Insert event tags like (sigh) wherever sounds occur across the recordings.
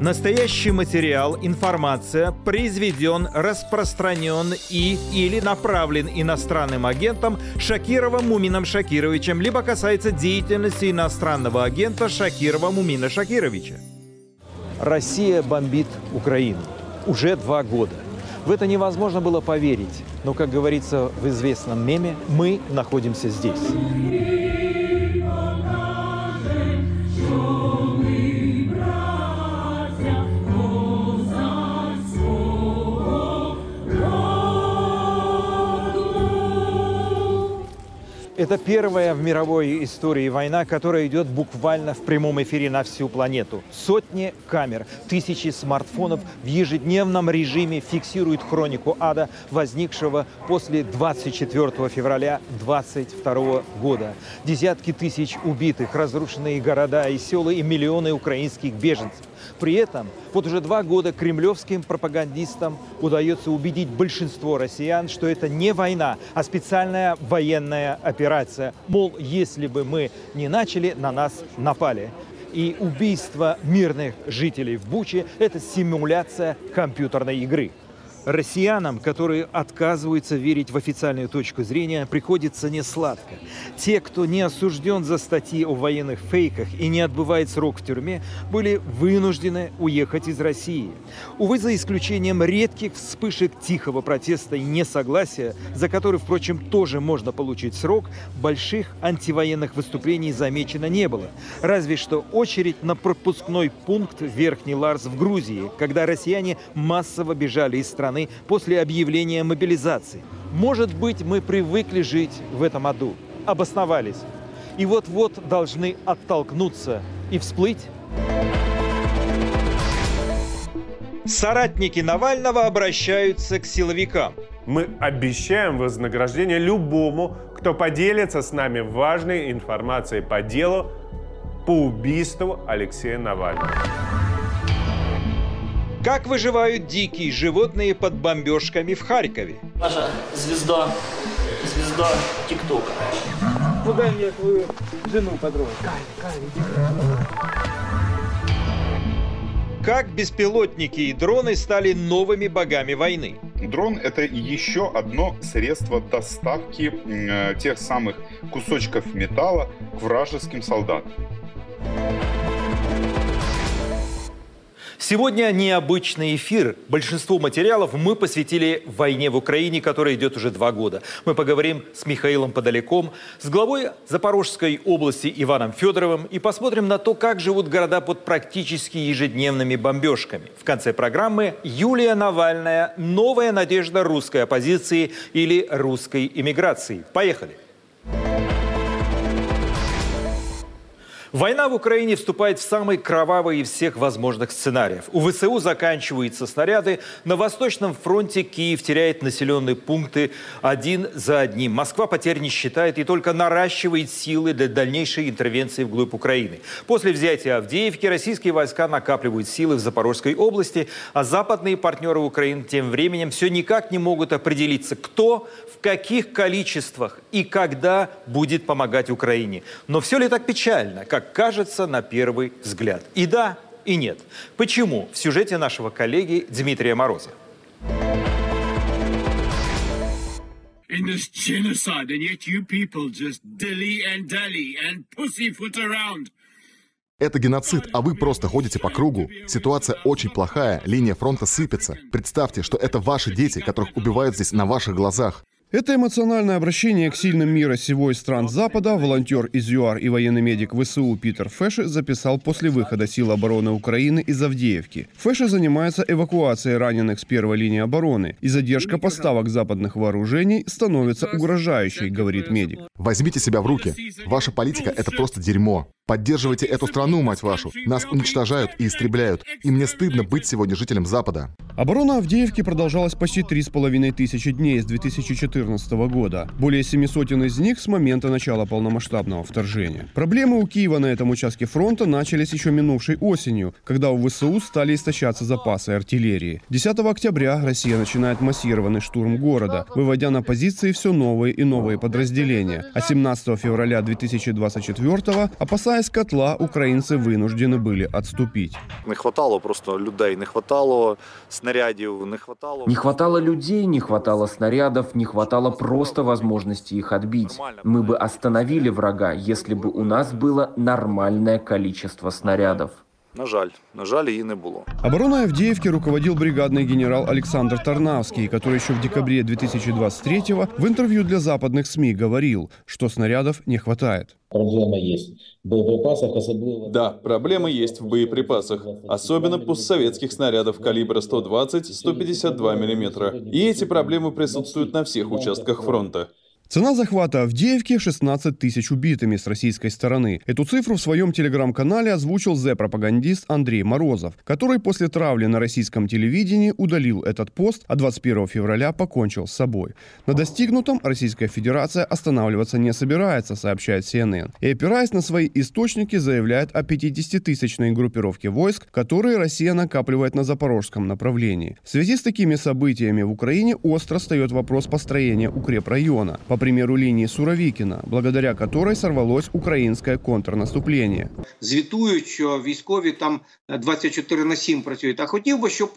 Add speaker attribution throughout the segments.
Speaker 1: Настоящий материал, информация произведен, распространен и или направлен иностранным агентом Шакировым Мумином Шакировичем, либо касается деятельности иностранного агента Шакирова Мумина Шакировича. Россия бомбит Украину уже два года. В это невозможно было поверить, но, как говорится в известном меме, мы находимся здесь. Это первая в мировой истории война, которая идет буквально в прямом эфире на всю планету. Сотни камер, тысячи смартфонов в ежедневном режиме фиксируют хронику ада, возникшего после 24 февраля 22 года. Десятки тысяч убитых, разрушенные города и села и миллионы украинских беженцев. При этом вот уже два года кремлевским пропагандистам удается убедить большинство россиян, что это не война, а специальная военная операция. Мол, если бы мы не начали, на нас напали. И убийство мирных жителей в Буче – это симуляция компьютерной игры. Россиянам, которые отказываются верить в официальную точку зрения, приходится не сладко. Те, кто не осужден за статьи о военных фейках и не отбывает срок в тюрьме, были вынуждены уехать из России. Увы, за исключением редких вспышек тихого протеста и несогласия, за который, впрочем, тоже можно получить срок, больших антивоенных выступлений замечено не было. Разве что очередь на пропускной пункт Верхний Ларс в Грузии, когда россияне массово бежали из страны страны после объявления мобилизации. Может быть, мы привыкли жить в этом аду, обосновались. И вот-вот должны оттолкнуться и всплыть. Соратники Навального обращаются к силовикам.
Speaker 2: Мы обещаем вознаграждение любому, кто поделится с нами важной информацией по делу по убийству Алексея Навального.
Speaker 1: Как выживают дикие животные под бомбежками в Харькове?
Speaker 3: Наша звезда, звезда ТикТока.
Speaker 4: Ну дай мне твою жену потрогать.
Speaker 1: Как беспилотники и дроны стали новыми богами войны?
Speaker 5: Дрон – это еще одно средство доставки э, тех самых кусочков металла к вражеским солдатам.
Speaker 1: Сегодня необычный эфир. Большинство материалов мы посвятили войне в Украине, которая идет уже два года. Мы поговорим с Михаилом Подаляком, с главой Запорожской области Иваном Федоровым и посмотрим на то, как живут города под практически ежедневными бомбежками. В конце программы Юлия Навальная «Новая надежда русской оппозиции» или русской иммиграции. Поехали! Война в Украине вступает в самый кровавый из всех возможных сценариев. У ВСУ заканчиваются снаряды. На Восточном фронте Киев теряет населенные пункты один за одним. Москва потерь не считает и только наращивает силы для дальнейшей интервенции вглубь Украины. После взятия Авдеевки российские войска накапливают силы в Запорожской области, а западные партнеры Украины тем временем все никак не могут определиться, кто, в каких количествах и когда будет помогать Украине. Но все ли так печально, как как кажется на первый взгляд. И да, и нет. Почему? В сюжете нашего коллеги Дмитрия Мороза. in this genocide, and yet you people just dilly and dally and pussyfoot around.
Speaker 6: Это геноцид, а вы просто ходите по кругу. Ситуация очень плохая, линия фронта сыпется. Представьте, что это ваши дети, которых убивают здесь на ваших глазах.
Speaker 7: Это эмоциональное обращение к сильным мира сего и стран Запада волонтер из ЮАР и военный медик ВСУ Питер Фэши записал после выхода сил обороны Украины из Авдеевки. Фэши занимается эвакуацией раненых с первой линии обороны, и задержка поставок западных вооружений становится угрожающей, говорит медик.
Speaker 6: Возьмите себя в руки. Ваша политика – это просто дерьмо. Поддерживайте эту страну, мать вашу. Нас уничтожают и истребляют. И мне стыдно быть сегодня жителем Запада.
Speaker 7: Оборона Авдеевки продолжалась почти три с половиной тысячи дней с 2014 года. Более семи сотен из них с момента начала полномасштабного вторжения. Проблемы у Киева на этом участке фронта начались еще минувшей осенью, когда у ВСУ стали истощаться запасы артиллерии. 10 октября Россия начинает массированный штурм города, выводя на позиции все новые и новые подразделения. А 17 февраля 2024 опасаясь котла, украинцы вынуждены были отступить.
Speaker 8: Не хватало просто людей, не хватало снарядів, не хватало...
Speaker 9: Не хватало людей, не хватало снарядов, не хватало просто возможности их отбить. Мы бы остановили врага, если бы у нас было нормальное количество снарядов.
Speaker 8: На жаль, на жаль, її не було.
Speaker 7: Обороной Авдеевки руководил бригадный генерал Александр Тарнавский, который еще в декабре 2023 в интервью для западных СМИ говорил, что снарядов не хватает.
Speaker 10: Проблема есть. В боеприпасах особливо...
Speaker 11: Да, проблемы есть в боеприпасах, особенно постсоветских снарядов калибра 120-152 мм. И эти проблемы присутствуют на всех участках фронта.
Speaker 7: Цена захвата Авдеевки – 16 тысяч убитыми с российской стороны. Эту цифру в своем телеграм-канале озвучил зе-пропагандист Андрей Морозов, который после травли на российском телевидении удалил этот пост, а 21 февраля покончил с собой. На достигнутом Российская Федерация останавливаться не собирается, сообщает CNN. И опираясь на свои источники, заявляет о 50-тысячной группировке войск, которые Россия накапливает на запорожском направлении. В связи с такими событиями в Украине остро встает вопрос построения укрепрайона. По примеру линии Суровикіна, благодаря которой сорвалось українське контрнаступлення.
Speaker 12: Звітують, що військові там 24 на 7 працюють. А хотів би, щоб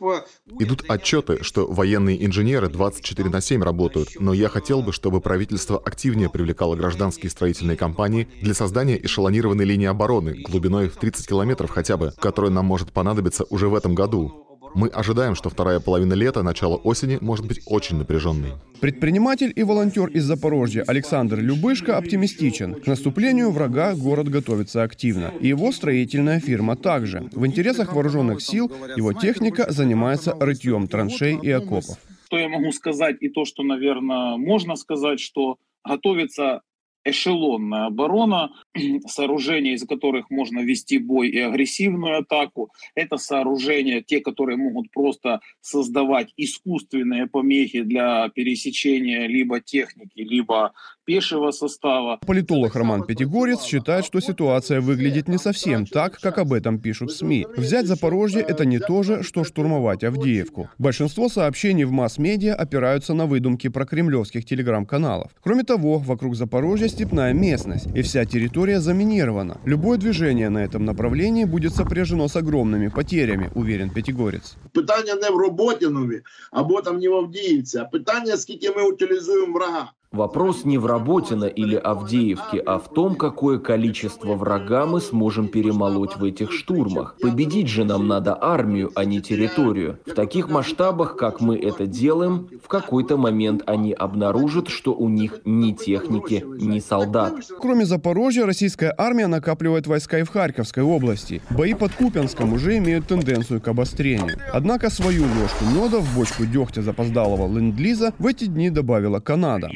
Speaker 6: Идут отчеты, что военные инженеры 24 на 7 работают, но я хотел бы, чтобы правительство активнее привлекало гражданские строительные компании для создания эшелонированной линии обороны глубиной в 30 километров хотя бы, которая нам может понадобиться уже в этом году. Мы ожидаем, что вторая половина лета, начало осени может быть очень напряженной.
Speaker 7: Предприниматель и волонтер из Запорожья Александр Любышко оптимистичен. К наступлению врага город готовится активно. И его строительная фирма также. В интересах вооруженных сил его техника занимается рытьем траншей и окопов.
Speaker 13: Что я могу сказать и то, что, наверное, можно сказать, что готовится эшелонная оборона, (clears throat) сооружения, из которых можно вести бой и агрессивную атаку. Это сооружения, те, которые могут просто создавать искусственные помехи для пересечения либо техники, либо пешего состава.
Speaker 7: Политолог Роман Пятигорец считает, что ситуация выглядит не совсем так, как об этом пишут СМИ. Взять Запорожье – это не то же, что штурмовать Авдеевку. Большинство сообщений в масс-медиа опираются на выдумки про кремлевских телеграм-каналов. Кроме того, вокруг Запорожья степная местность, и вся территория заминирована. Любое движение на этом направлении будет сопряжено с огромными потерями, уверен Пятигорец.
Speaker 14: Питання не в Роботінові або там не в Авдіївці, а питання, скільки ми утилізуємо врага.
Speaker 9: Вопрос не в Работино или Авдеевке, а в том, какое количество врага мы сможем перемолоть в этих штурмах. Победить же нам надо армию, а не территорию. В таких масштабах, как мы это делаем, в какой-то момент они обнаружат, что у них ни техники, ни солдат.
Speaker 7: Кроме Запорожья, российская армия накапливает войска и в Харьковской области. Бои под Купянском уже имеют тенденцию к обострению. Однако свою ложку меда в бочку дегтя запоздалого ленд-лиза в эти дни добавила Канада.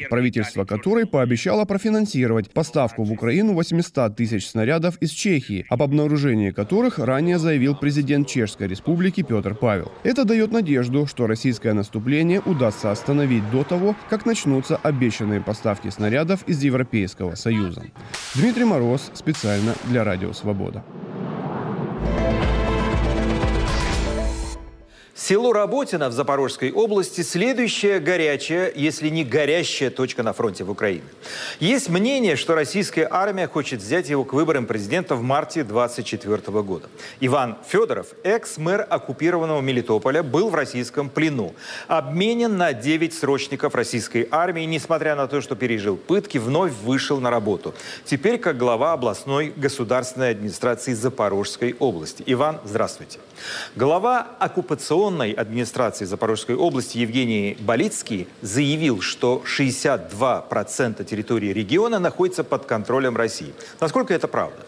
Speaker 7: Которой пообещало профинансировать поставку в Украину 800 тысяч снарядов из Чехии, об обнаружении которых ранее заявил президент Чешской республики Петр Павел. Это дает надежду, что российское наступление удастся остановить до того, как начнутся обещанные поставки снарядов из Европейского Союза. Дмитрий Мороз специально для Радио Свобода.
Speaker 1: Село Работино в Запорожской области – следующая горячая, если не горящая точка на фронте в Украине. Есть мнение, что российская армия хочет взять его к выборам президента в марте 2024 года. Иван Федоров, экс-мэр оккупированного Мелитополя, был в российском плену. Обменен на 9 срочников российской армии, несмотря на то, что пережил пытки, вновь вышел на работу. Теперь как глава областной государственной администрации Запорожской области. Иван, здравствуйте. Глава оккупационной администрации Запорожской области Евгений Болицкий заявил, что 62% территории региона находится под контролем России. Насколько это правда?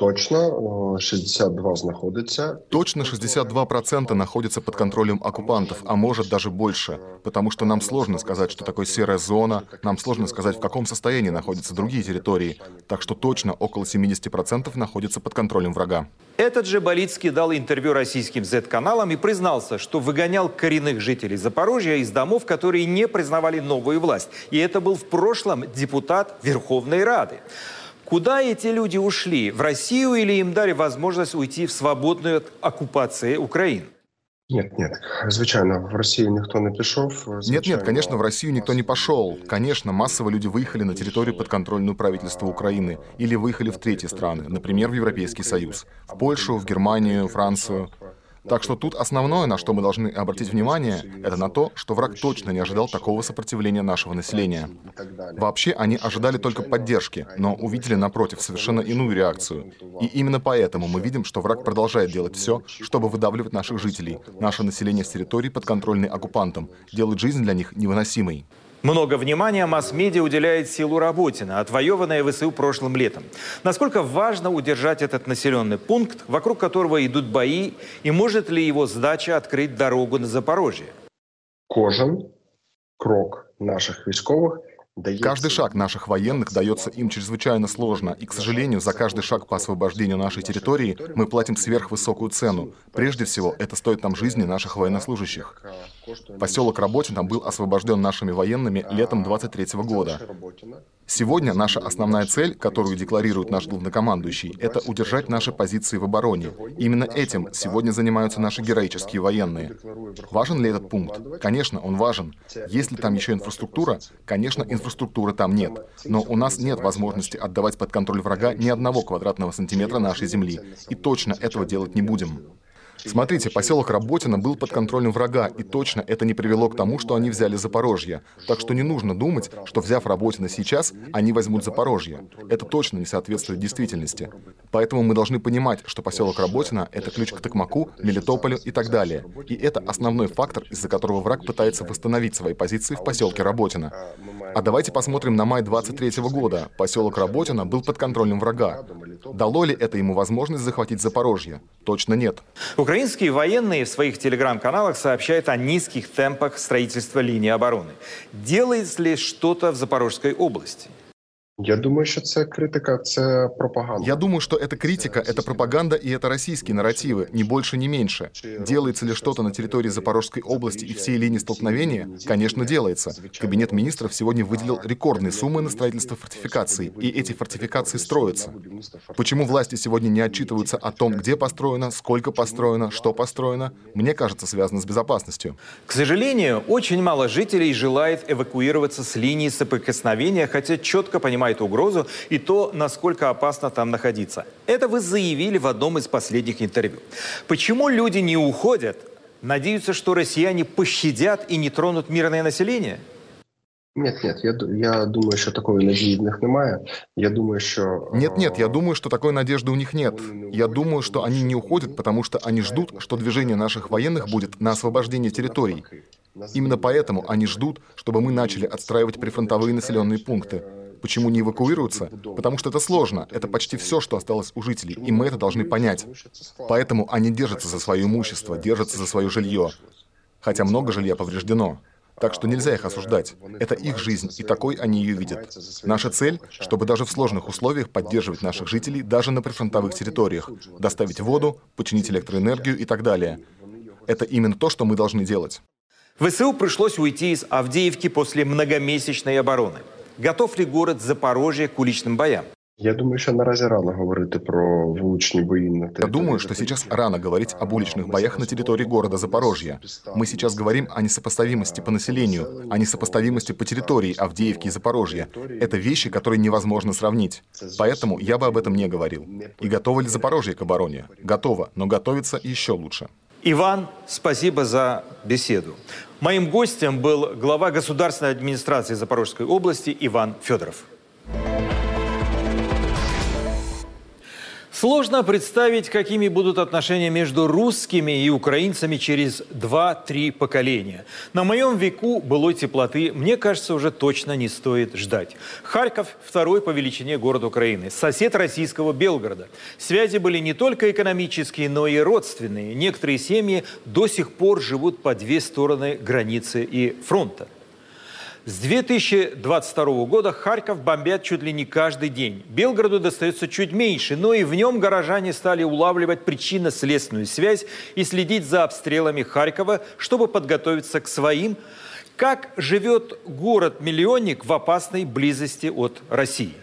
Speaker 15: Точно 62 знаходиться.
Speaker 6: Точно 62% находятся под контролем оккупантов, а может даже больше. Потому что нам сложно сказать, что такое серая зона, нам сложно сказать, в каком состоянии находятся другие территории. Так что точно около 70% находятся под контролем врага.
Speaker 1: Этот же Болицкий дал интервью российским Z-каналам и признался, что выгонял коренных жителей Запорожья из домов, которые не признавали новую власть. И это был в прошлом депутат Верховной Рады. Куда эти люди ушли? В Россию или им дали возможность уйти в свободную от оккупации Украины?
Speaker 15: Нет, нет, звичайно, в Россию никто не пішов.
Speaker 6: Нет, нет, конечно, в Россию никто не пошел. Конечно, массово люди выехали на территорию подконтрольную правительства Украины или выехали в третьи страны, например, в Европейский Союз, в Польшу, в Германию, Францию. Так что тут основное, на что мы должны обратить внимание, это на то, что враг точно не ожидал такого сопротивления нашего населения. Вообще, они ожидали только поддержки, но увидели напротив совершенно иную реакцию. И именно поэтому мы видим, что враг продолжает делать все, чтобы выдавливать наших жителей, наше население с территории, подконтрольной оккупантом, делать жизнь для них невыносимой.
Speaker 1: Много внимания масс-медиа уделяет силу Работина, отвоеванной ВСУ прошлым летом. Насколько важно удержать этот населенный пункт, вокруг которого идут бои, и может ли его сдача открыть дорогу на Запорожье?
Speaker 15: Кожен крок наших військових
Speaker 6: Каждый шаг наших военных дается им чрезвычайно сложно, и, к сожалению, за каждый шаг по освобождению нашей территории мы платим сверхвысокую цену. Прежде всего, это стоит нам жизни наших военнослужащих. Поселок Работино был освобожден нашими военными летом 23 года. Сегодня наша основная цель, которую декларирует наш главнокомандующий, это удержать наши позиции в обороне. Именно этим сегодня занимаются наши героические военные. Важен ли этот пункт? Конечно, он важен. Есть ли там еще инфраструктура? Конечно, инфраструктуры там нет. Но у нас нет возможности отдавать под контроль врага ни одного квадратного сантиметра нашей земли. И точно этого делать не будем. Смотрите, поселок Работино был под контролем врага, и точно это не привело к тому, что они взяли Запорожье. Так что не нужно думать, что взяв Работино сейчас, они возьмут Запорожье. Это точно не соответствует действительности. Поэтому мы должны понимать, что поселок Работино — это ключ к Токмаку, Мелитополю и так далее. И это основной фактор, из-за которого враг пытается восстановить свои позиции в поселке Работино. А давайте посмотрим на май 23 года. Поселок Работино был под контролем врага. Дало ли это ему возможность захватить Запорожье? Точно нет.
Speaker 1: Украинские военные в своих телеграм-каналах сообщают о низких темпах строительства линии обороны. Делается ли что-то в Запорожской области?
Speaker 15: Я думаю, що це критика, це пропаганда.
Speaker 6: Я думаю, что это критика, это пропаганда и это российские нарративы, ни больше, ни меньше. Делается ли что-то на территории Запорожской области и всей линии столкновения? Конечно, делается. Кабинет министров сегодня выделил рекордные суммы на строительство фортификаций, и эти фортификации строятся. Почему власти сегодня не отчитываются о том, где построено, сколько построено, что построено? Мне кажется, связано с безопасностью.
Speaker 1: К сожалению, очень мало жителей желает эвакуироваться с линии соприкосновения, хотя четко понимают, понимает угрозу и то, насколько опасно там находиться. Это вы заявили в одном из последних интервью. Почему люди не уходят? Надеются, что россияне пощадят и не тронут мирное население?
Speaker 15: Нет, нет, я, я думаю, что такой надежды в них немає. Я думаю, что...
Speaker 6: Нет, нет, я думаю, что такой надежды у них нет. Я думаю, что они не уходят, потому что они ждут, что движение наших военных будет на освобождение территорий. Именно поэтому они ждут, чтобы мы начали отстраивать прифронтовые населенные пункты. Почему не эвакуируются? Потому что это сложно. Это почти все, что осталось у жителей, и мы это должны понять. Поэтому они держатся за свое имущество, держатся за свое жилье. Хотя много жилья повреждено. Так что нельзя их осуждать. Это их жизнь, и такой они ее видят. Наша цель, чтобы даже в сложных условиях поддерживать наших жителей даже на прифронтовых территориях, доставить воду, починить электроэнергию и так далее. Это именно то, что мы должны делать.
Speaker 1: ВСУ пришлось уйти из Авдеевки после многомесячной обороны. Готов ли город Запорожье к уличным боям?
Speaker 15: Я думаю, що наразі рано говорити про вуличні бої на
Speaker 6: Я думаю, что сейчас рано говорить об уличных боях на территории города Запорожья. Мы сейчас говорим о несопоставимости по населению, о несопоставимости по территории Авдеевки и Запорожья. Это вещи, которые невозможно сравнить. Поэтому я бы об этом не говорил. И готово ли Запорожье к обороне? Готово, но готовится еще лучше.
Speaker 1: Иван, спасибо за беседу. Моим гостем был глава государственной администрации Запорожской области Иван Федоров. Сложно представить, какими будут отношения между русскими и украинцами через 2-3 поколения. На моем веку былой теплоты, мне кажется, уже точно не стоит ждать. Харьков – второй по величине город Украины, сосед российского Белгорода. Связи были не только экономические, но и родственные. Некоторые семьи до сих пор живут по две стороны границы и фронта. С 2022 года Харьков бомбят чуть ли не каждый день. Белгороду достается чуть меньше, но и в нем горожане стали улавливать причинно-следственную связь и следить за обстрелами Харькова, чтобы подготовиться к своим. Как живет город-миллионник в опасной близости от России?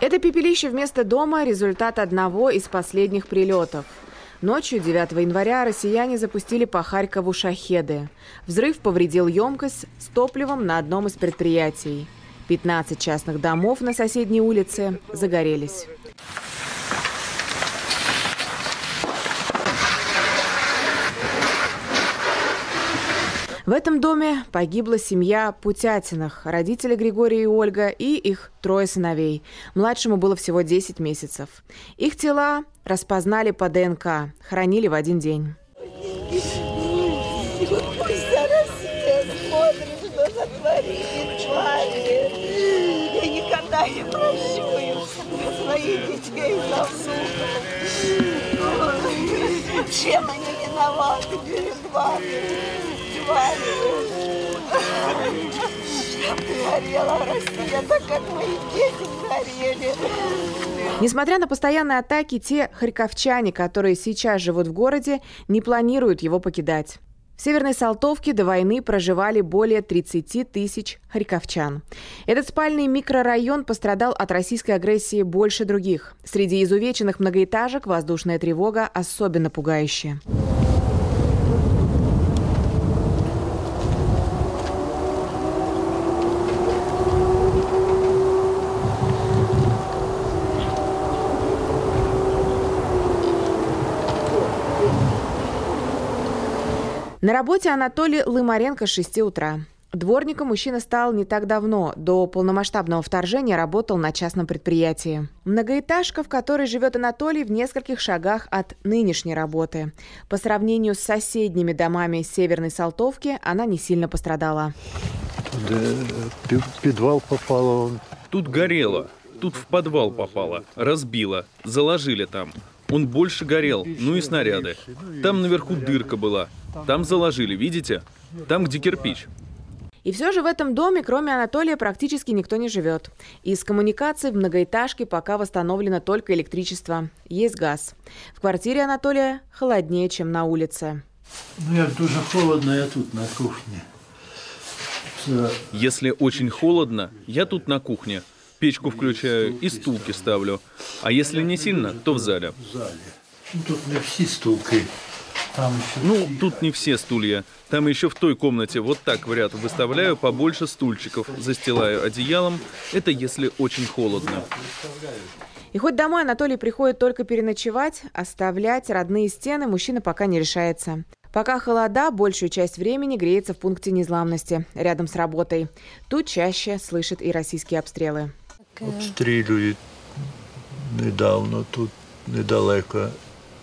Speaker 16: Это пепелище вместо дома – результат одного из последних прилетов – Ночью 9 января россияне запустили по Харькову шахеды. Взрыв повредил емкость с топливом на одном из предприятий. 15 частных домов на соседней улице загорелись. В этом доме погибла семья Путятиных, родители Григория и Ольга и их трое сыновей. Младшему было всего 10 месяцев. Их тела распознали по ДНК, хоронили в один день.
Speaker 17: Чем они виноваты перед вами? Горела Россия, как мои дети горели.
Speaker 16: Несмотря на постоянные атаки, те харьковчане, которые сейчас живут в городе, не планируют его покидать. В Северной Салтовке до войны проживали более 30 тысяч харьковчан. Этот спальный микрорайон пострадал от российской агрессии больше других. Среди изувеченных многоэтажек воздушная тревога особенно пугающая. На работе Анатолий Лымаренко с 6 утра. Дворником мужчина стал не так давно. До полномасштабного вторжения работал на частном предприятии. Многоэтажка, в которой живет Анатолий, в нескольких шагах от нынешней работы. По сравнению с соседними домами Северной Салтовки, она не сильно пострадала.
Speaker 18: Тут подвал попало.
Speaker 11: Тут горело. Тут в подвал попало. Разбило. Заложили там. Он больше горел, ну и снаряды. Там наверху дырка была. Там заложили, видите? Там, где кирпич.
Speaker 16: И все же в этом доме, кроме Анатолия, практически никто не живет. Из коммуникаций в многоэтажке пока восстановлено только электричество. Есть газ. В квартире Анатолия холоднее, чем на улице.
Speaker 18: Ну, як дуже холодно, я тут на кухне.
Speaker 11: Если очень холодно, я тут на кухне. Печку включаю и стулки ставлю. А если не сильно, то в зале.
Speaker 18: В зале. Ну, тут не все стулки.
Speaker 11: Там еще ну, тут не все стулья. Там еще в той комнате вот так в ряд выставляю побольше стульчиков, застилаю одеялом. Это если очень холодно.
Speaker 16: И хоть домой Анатолий приходит только переночевать, оставлять родные стены мужчина пока не решается. Пока холода, большую часть времени греется в пункте незламности, рядом с работой. Тут чаще слышит и российские обстрелы.
Speaker 18: Обстрілюють недавно тут недалеко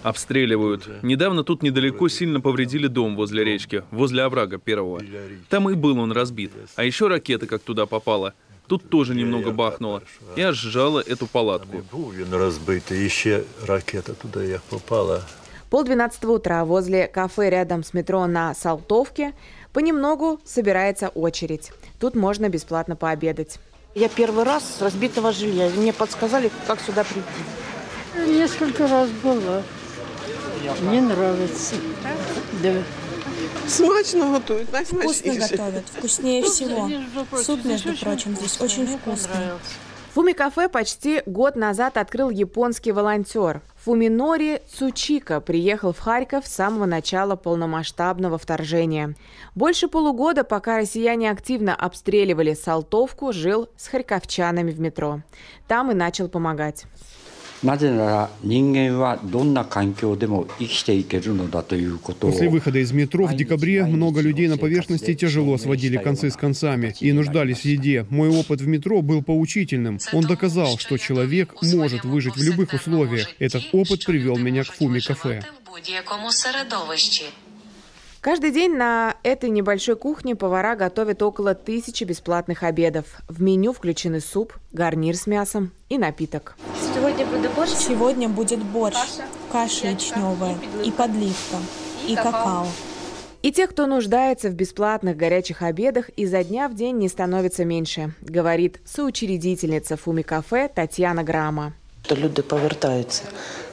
Speaker 11: Обстреливают. Недавно тут недалеко сильно повредили дом возле речки, возле оврага первого. Там и был он разбит. А еще ракета как туда попала. Тут тоже немного бахнуло. Я сжала эту палатку.
Speaker 18: Він розбитий, і ще ракета туда як попала.
Speaker 16: Пол двенадцатого утра возле кафе рядом с метро на Салтовке понемногу собирается очередь. Тут можно бесплатно пообедать.
Speaker 19: Я первый раз с разбитого жилья. Мне подсказали, как сюда прийти.
Speaker 20: Несколько раз было. Мне нравится. Да.
Speaker 21: Смачно готовят,
Speaker 22: Вкусно готовят, вкуснее всего. Суп, между прочим, здесь очень вкусный.
Speaker 16: Фуми-кафе почти год назад открыл японский волонтер. Фуминори Цучика приехал в Харьков с самого начала полномасштабного вторжения. Больше полугода, пока россияне активно обстреливали Салтовку, жил с харьковчанами в метро. Там и начал помогать.
Speaker 7: После выхода из метро в декабре много людей на поверхности тяжело сводили концы с концами и нуждались в еде. Мой опыт в метро был поучительным. Он доказал, что человек может выжить в любых условиях. Этот опыт привел меня к Фуми-кафе.
Speaker 16: Каждый день на этой небольшой кухне повара готовят около тысячи бесплатных обедов. В меню включены суп, гарнир с мясом и напиток.
Speaker 22: Сегодня будет борщ? Сегодня будет борщ, каша ячневая и подливка, и какао.
Speaker 16: И тех, кто нуждается в бесплатных горячих обедах, изо дня в день не становится меньше, говорит соучредительница Фуми-кафе Татьяна Грама.
Speaker 23: Люди повертаються.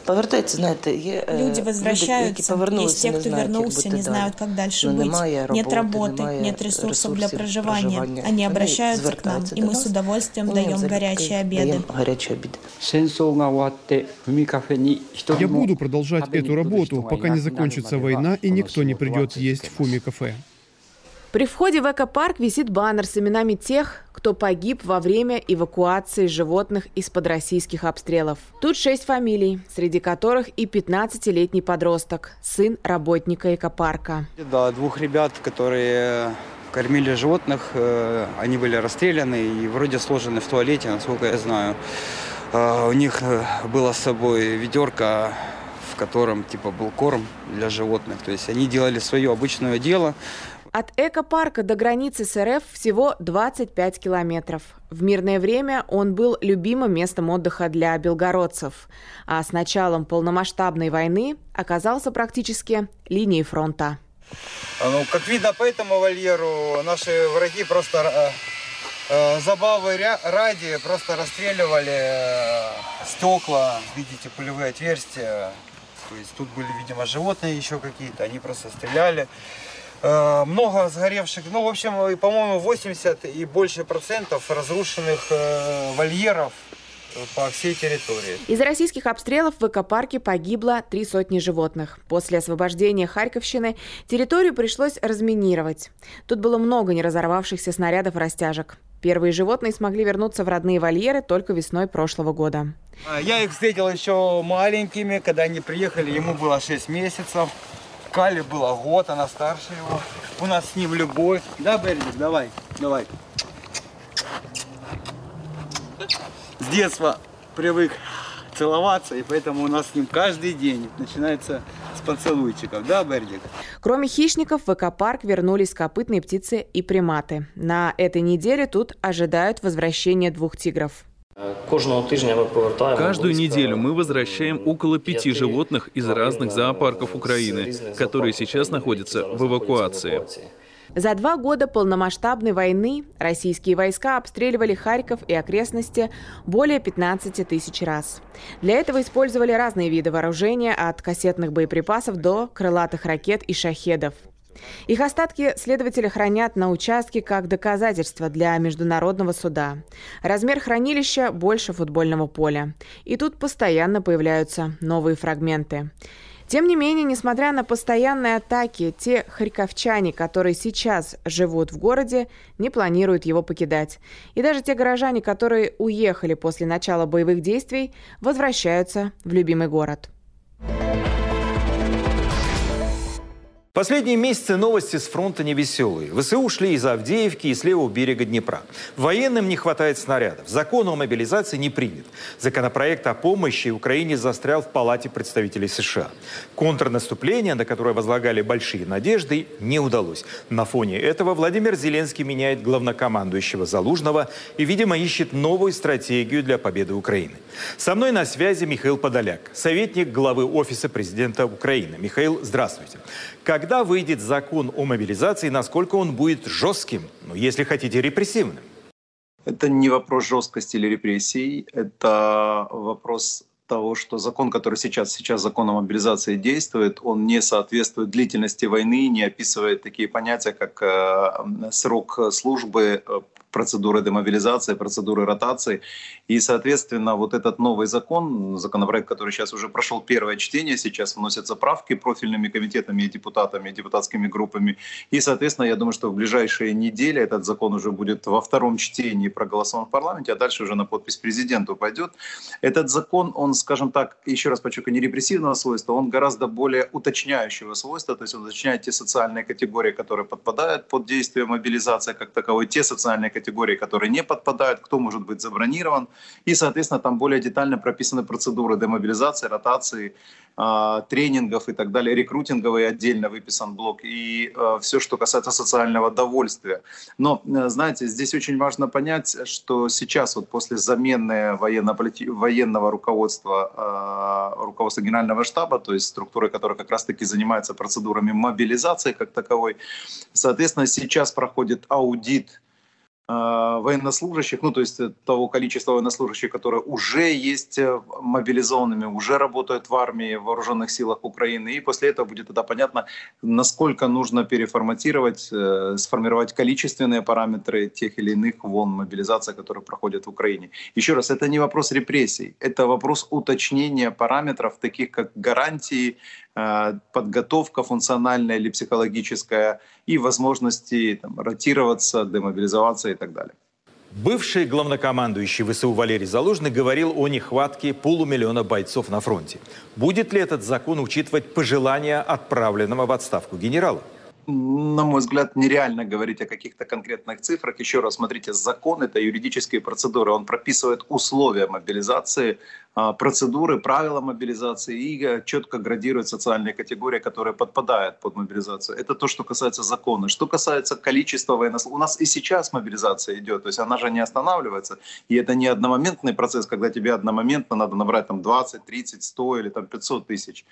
Speaker 23: Повертаються, знаєте, є
Speaker 22: Люди возвращаются. Есть те, кто вернулся, не знают, как дальше быть. Нет работы, нет ресурсов для проживания. Они обращаются к нам, и мы с удовольствием даем горячие обеды.
Speaker 7: Я буду продолжать эту работу, пока не закончится война и никто не придет есть в Фуми-кафе.
Speaker 16: При входе в экопарк висит баннер с именами тех, кто погиб во время эвакуации животных из-под российских обстрелов. Тут шесть фамилий, среди которых и 15-летний подросток, сын работника экопарка.
Speaker 24: Да, двух ребят, которые кормили животных, э, они были расстреляны и вроде сложены в туалете, насколько я знаю. Э, У них э, была с собой ведерко, в котором типа был корм для животных. То есть они делали свое обычное дело,
Speaker 16: От экопарка до границы с РФ всего 25 километров. В мирное время он был любимым местом отдыха для белгородцев, а с началом полномасштабной войны оказался практически линией фронта.
Speaker 4: Ну, как видно по этому вольеру, наши враги просто э, э, забавы ради просто расстреливали э, стекла, видите, пулевые отверстия. То есть тут были, видимо, животные еще какие-то, они просто стреляли. Э, Много сгоревших, ну, в общем, по-моему, 80 и больше процентов разрушенных э, вольеров э, по всей территории.
Speaker 16: Из-за российских обстрелов в экопарке погибло три сотни животных. После освобождения Харьковщины территорию пришлось разминировать. Тут было много неразорвавшихся снарядов растяжек. Первые животные смогли вернуться в родные вольеры только весной прошлого года.
Speaker 4: Я их встретил еще маленькими, когда они приехали, ему было 6 месяцев. Кали было год, она старше его. У нас с ним любовь. Да, Бердик, давай, давай. С детства привык целоваться, и поэтому у нас с ним каждый день начинается с поцелуйчиков. Да, Бердик?
Speaker 16: Кроме хищников, в экопарк вернулись копытные птицы и приматы. На этой неделе тут ожидают возвращения двух тигров.
Speaker 11: Каждую неделю мы возвращаем около пяти животных из разных зоопарков Украины, которые сейчас находятся в эвакуации.
Speaker 16: За два года полномасштабной войны российские войска обстреливали Харьков и окрестности более 15 тысяч раз. Для этого использовали разные виды вооружения, от кассетных боеприпасов до крылатых ракет и шахедов. Их остатки следователи хранят на участке как доказательство для международного суда. Размер хранилища больше футбольного поля. И тут постоянно появляются новые фрагменты. Тем не менее, несмотря на постоянные атаки, те харьковчане, которые сейчас живут в городе, не планируют его покидать. И даже те горожане, которые уехали после начала боевых действий, возвращаются в любимый город.
Speaker 1: Последние месяцы новости с фронта невеселые. ВСУ ушли из Авдеевки и с левого берега Днепра. Военным не хватает снарядов. Закон о мобилизации не принят. Законопроект о помощи Украине застрял в Палате представителей США. Контрнаступление, на которое возлагали большие надежды, не удалось. На фоне этого Владимир Зеленский меняет главнокомандующего Залужного и, видимо, ищет новую стратегию для победы Украины. Со мной на связи Михаил Подоляк, советник главы Офиса президента Украины. Михаил, здравствуйте. Когда выйдет закон о мобилизации, насколько он будет жестким, ну, если хотите, репрессивным?
Speaker 25: Это не вопрос жесткости или репрессий, это вопрос того, что закон, который сейчас, сейчас закон о мобилизации действует, он не соответствует длительности войны, не описывает такие понятия, как э, срок службы, э, процедуры демобилизации, процедуры ротации. И, соответственно, вот этот новый закон, законопроект, который сейчас уже прошел первое чтение, сейчас вносятся правки профильными комитетами и депутатами, и депутатскими группами. И, соответственно, я думаю, что в ближайшие недели этот закон уже будет во втором чтении проголосован в парламенте, а дальше уже на подпись президенту пойдет. Этот закон, он, скажем так, еще раз подчеркну, не репрессивного свойства, он гораздо более уточняющего свойства, то есть он уточняет те социальные категории, которые подпадают под действие мобилизации как таковой, те социальные категории, которые не подпадают, кто может быть забронирован. И, соответственно, там более детально прописаны процедуры демобилизации, ротации, а, тренингов и так далее, рекрутинговый отдельно выписан блок и э, все, что касается социального довольствия. Но, э, знаете, здесь очень важно понять, что сейчас вот после замены военного руководства, руководства генерального штаба, то есть структуры, которая как раз-таки занимается процедурами мобилизации как таковой, соответственно, сейчас проходит аудит военнослужащих, ну то есть э, того количества военнослужащих, которые уже есть э, мобилизованными, уже работают в армии, в вооруженных силах Украины. И после этого будет тогда понятно, насколько нужно переформатировать, сформировать количественные параметры тех или иных волн мобилизации, которые проходят в Украине. Еще раз, это не вопрос репрессий, это вопрос уточнения параметров, таких как гарантии, подготовка функциональная или психологическая и возможности там, ротироваться, демобилизоваться и так далее.
Speaker 1: Бывший главнокомандующий ВСУ Валерий Залужный говорил о нехватке полумиллиона бойцов на фронте. Будет ли этот закон учитывать пожелания отправленного в отставку генерала?
Speaker 25: на мой взгляд, нереально говорить о каких-то конкретных цифрах. Еще раз, смотрите, закон — это юридические процедуры. Он прописывает условия мобилизации, процедуры, правила мобилизации и э, четко градирует социальные категории, которые подпадают под мобилизацию. Это то, что касается закона. Что касается количества военнослужащих, у нас и сейчас мобилизация идет, то есть она же не останавливается. И это не одномоментный процесс, когда тебе одномоментно надо набрать там 20, 30, 100 или там 500 тысяч.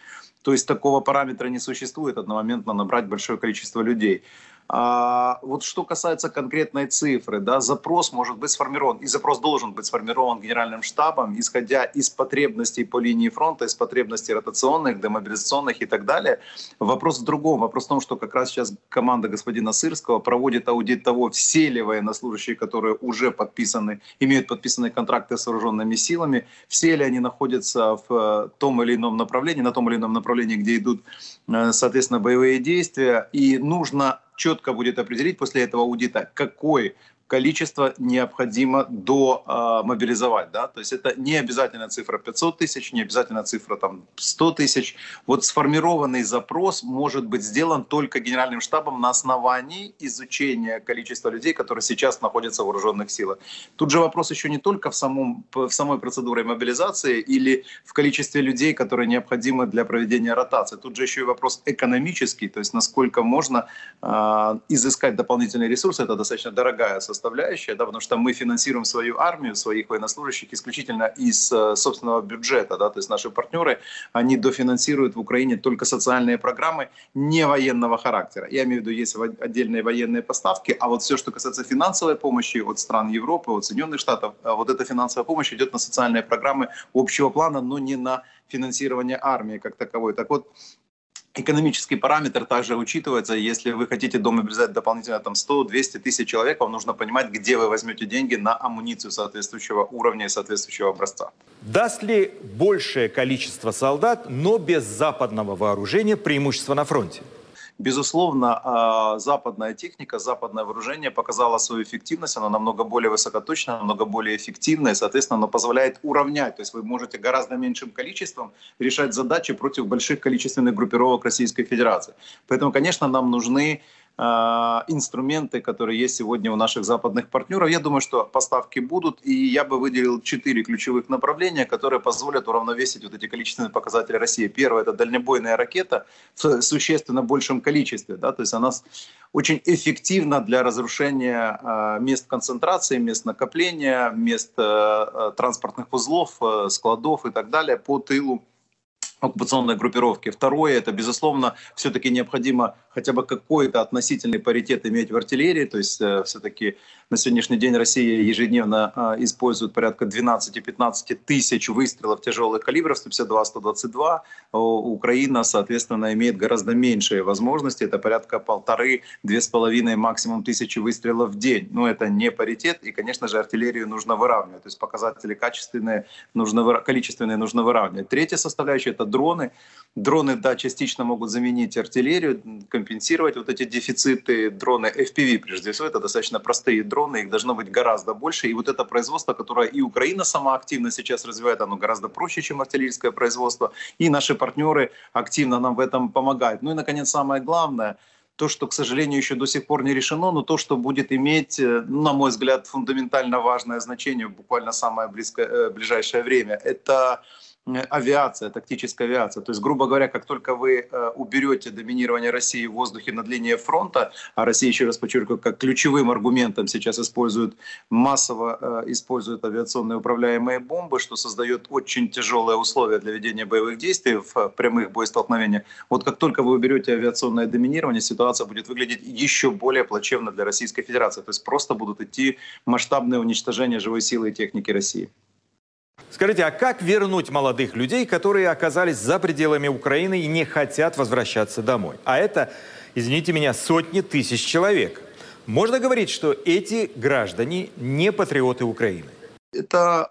Speaker 25: То есть такого параметра не существует одномоментно набрать большое количество людей. А, вот что касается конкретной цифры, да, запрос может быть сформирован, и запрос должен быть сформирован генеральным штабом, исходя из потребностей по линии фронта, из потребностей ротационных, демобилизационных и так далее. Вопрос в другом. Вопрос в том, что как раз сейчас команда господина Сырского проводит аудит того, все ли военнослужащие, которые уже подписаны, имеют подписанные контракты с вооруженными силами, все ли они находятся в э, том или ином направлении, на том или ином направлении, где идут, э, соответственно, боевые действия. И нужно четко будет определить после этого аудита, какой количество необходимо до э, мобилизовать. Да? То есть это не обязательно цифра 500 тысяч, не обязательно цифра там, 100 тысяч. Вот сформированный запрос может быть сделан только генеральным штабом на основании изучения количества людей, которые сейчас находятся в вооруженных силах. Тут же вопрос еще не только в, самом, в самой процедуре мобилизации или в количестве людей, которые необходимы для проведения ротации. Тут же еще и вопрос экономический, то есть насколько можно э, изыскать дополнительные ресурсы. Это достаточно дорогая составляющая составляющая, да, потому что мы финансируем свою армию, своих военнослужащих исключительно из э, собственного бюджета, да, то есть наши партнеры, они дофинансируют в Украине только социальные программы не военного характера. Я имею в виду, есть отдельные военные поставки, а вот все, что касается финансовой помощи от стран Европы, от Соединенных Штатов, э, вот эта финансовая помощь идет на социальные программы общего плана, но не на финансирование армии как таковой. Так вот, Экономический параметр также учитывается. Если вы хотите домобилизовать дополнительно там 100-200 тысяч человек, вам нужно понимать, где вы возьмете деньги на амуницию соответствующего уровня и соответствующего образца.
Speaker 1: Даст ли большее количество солдат, но без западного вооружения преимущество на фронте?
Speaker 25: Безусловно, а, западная техника, западное вооружение показало свою эффективность, оно намного более высокоточное, намного более эффективное, соответственно, оно позволяет уравнять, то есть вы можете гораздо меньшим количеством решать задачи против больших количественных группировок Российской Федерации. Поэтому, конечно, нам нужны инструменты, которые есть сегодня у наших западных партнеров. Я думаю, что поставки будут, и я бы выделил четыре ключевых направления, которые позволят уравновесить вот эти количественные показатели России. Первое – это дальнобойная ракета в существенно большем количестве, да, то есть она очень эффективна для разрушения а, мест концентрации, мест накопления, мест а, транспортных узлов, складов и так далее по тылу оккупационной группировки. Второе, это, безусловно, все-таки необходимо хотя бы какой-то относительный паритет иметь в артиллерии, то есть э, все-таки на сегодняшний день Россия ежедневно э, использует порядка 12-15 тысяч выстрелов тяжелых калибров 152-122. Украина, соответственно, имеет гораздо меньшие возможности, это порядка полторы-две с половиной максимум тысячи выстрелов в день. Но это не паритет, и, конечно же, артиллерию нужно выравнивать, то есть показатели качественные, нужно, количественные нужно выравнивать. Третья составляющая — это дроны. Дроны, да, частично могут заменить артиллерию, компенсировать вот эти дефициты. Дроны FPV, прежде всего, это достаточно простые дроны, их должно быть гораздо больше. И вот это производство, которое и Украина сама активно сейчас развивает, оно гораздо проще, чем артиллерийское производство. И наши партнеры активно нам в этом помогают. Ну и, наконец, самое главное – то, что, к сожалению, еще до сих пор не решено, но то, что будет иметь, э, на мой взгляд, фундаментально важное значение буквально самое близкое, э, ближайшее время, это авиация, тактическая авиация. То есть, грубо говоря, как только вы э, уберете доминирование России в воздухе над линией фронта, а Россия, еще раз подчеркиваю, как ключевым аргументом сейчас использует, массово э, использует авиационные управляемые бомбы, что создает очень тяжелые условия для ведения боевых действий в прямых боестолкновениях. Вот как только вы уберете авиационное доминирование, ситуация будет выглядеть еще более плачевно для Российской Федерации. То есть просто будут идти масштабные уничтожения живой силы и техники России.
Speaker 1: Скажите, а как вернуть молодых людей, которые оказались за пределами Украины и не хотят возвращаться домой? А это, извините меня, сотни тысяч человек. Можно говорить, что эти граждане не патриоты Украины?
Speaker 25: Это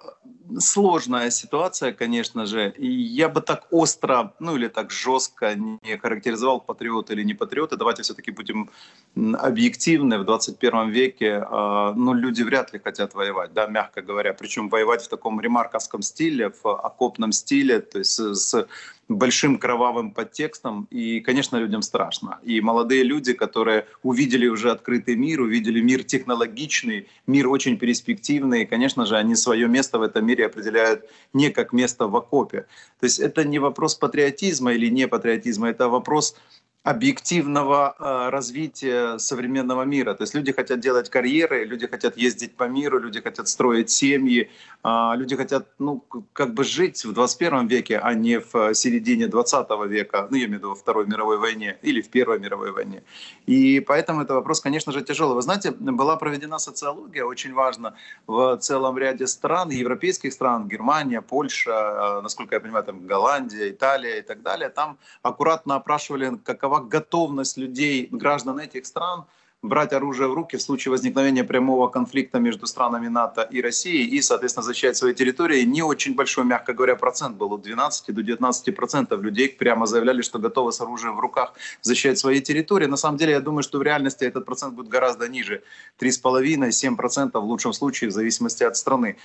Speaker 25: сложная ситуация, конечно же. И я бы так остро, ну или так жестко не характеризовал патриот или не патриоты. Давайте все-таки будем объективны. В 21 веке э, ну, люди вряд ли хотят воевать, да, мягко говоря. Причем воевать в таком ремарковском стиле, в окопном стиле, то есть с большим кровавым подтекстом, и, конечно, людям страшно. И молодые люди, которые увидели уже открытый мир, увидели мир технологичный, мир очень перспективный, и, конечно же, они свое место в этом мире определяют не как место в окопе. То есть это не вопрос патриотизма или не патриотизма, это вопрос объективного э, развития современного мира. То есть люди хотят делать карьеры, люди хотят ездить по миру, люди хотят строить семьи, э, люди хотят ну, как бы жить в 21 веке, а не в середине 20 века, ну я имею в виду во Второй мировой войне или в Первой мировой войне. И поэтому это вопрос, конечно же, тяжелый. Вы знаете, была проведена социология, очень важно, в целом ряде стран, европейских стран, Германия, Польша, э, насколько я понимаю, там Голландия, Италия и так далее, там аккуратно опрашивали, какова какова готовность людей, граждан этих стран брать оружие в руки в случае возникновения прямого конфликта между странами НАТО и Россией и, соответственно, защищать свои территории. Не очень большой, мягко говоря, процент был от 12 до 19 процентов людей прямо заявляли, что готовы с оружием в руках защищать свои территории. На самом деле, я думаю, что в реальности этот процент будет гораздо ниже. 3,5-7 процентов в лучшем случае, в зависимости от страны.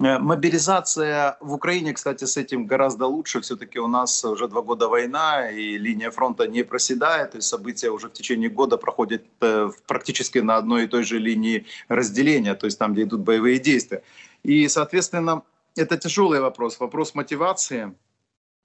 Speaker 25: Э, мобилизация в Украине, кстати, с этим гораздо лучше. Все-таки у нас уже два года война, и линия фронта не проседает. То есть события уже в течение года проходят э, практически на одной и той же линии разделения, то есть там, где идут боевые действия. И, соответственно, это тяжелый вопрос. Вопрос мотивации,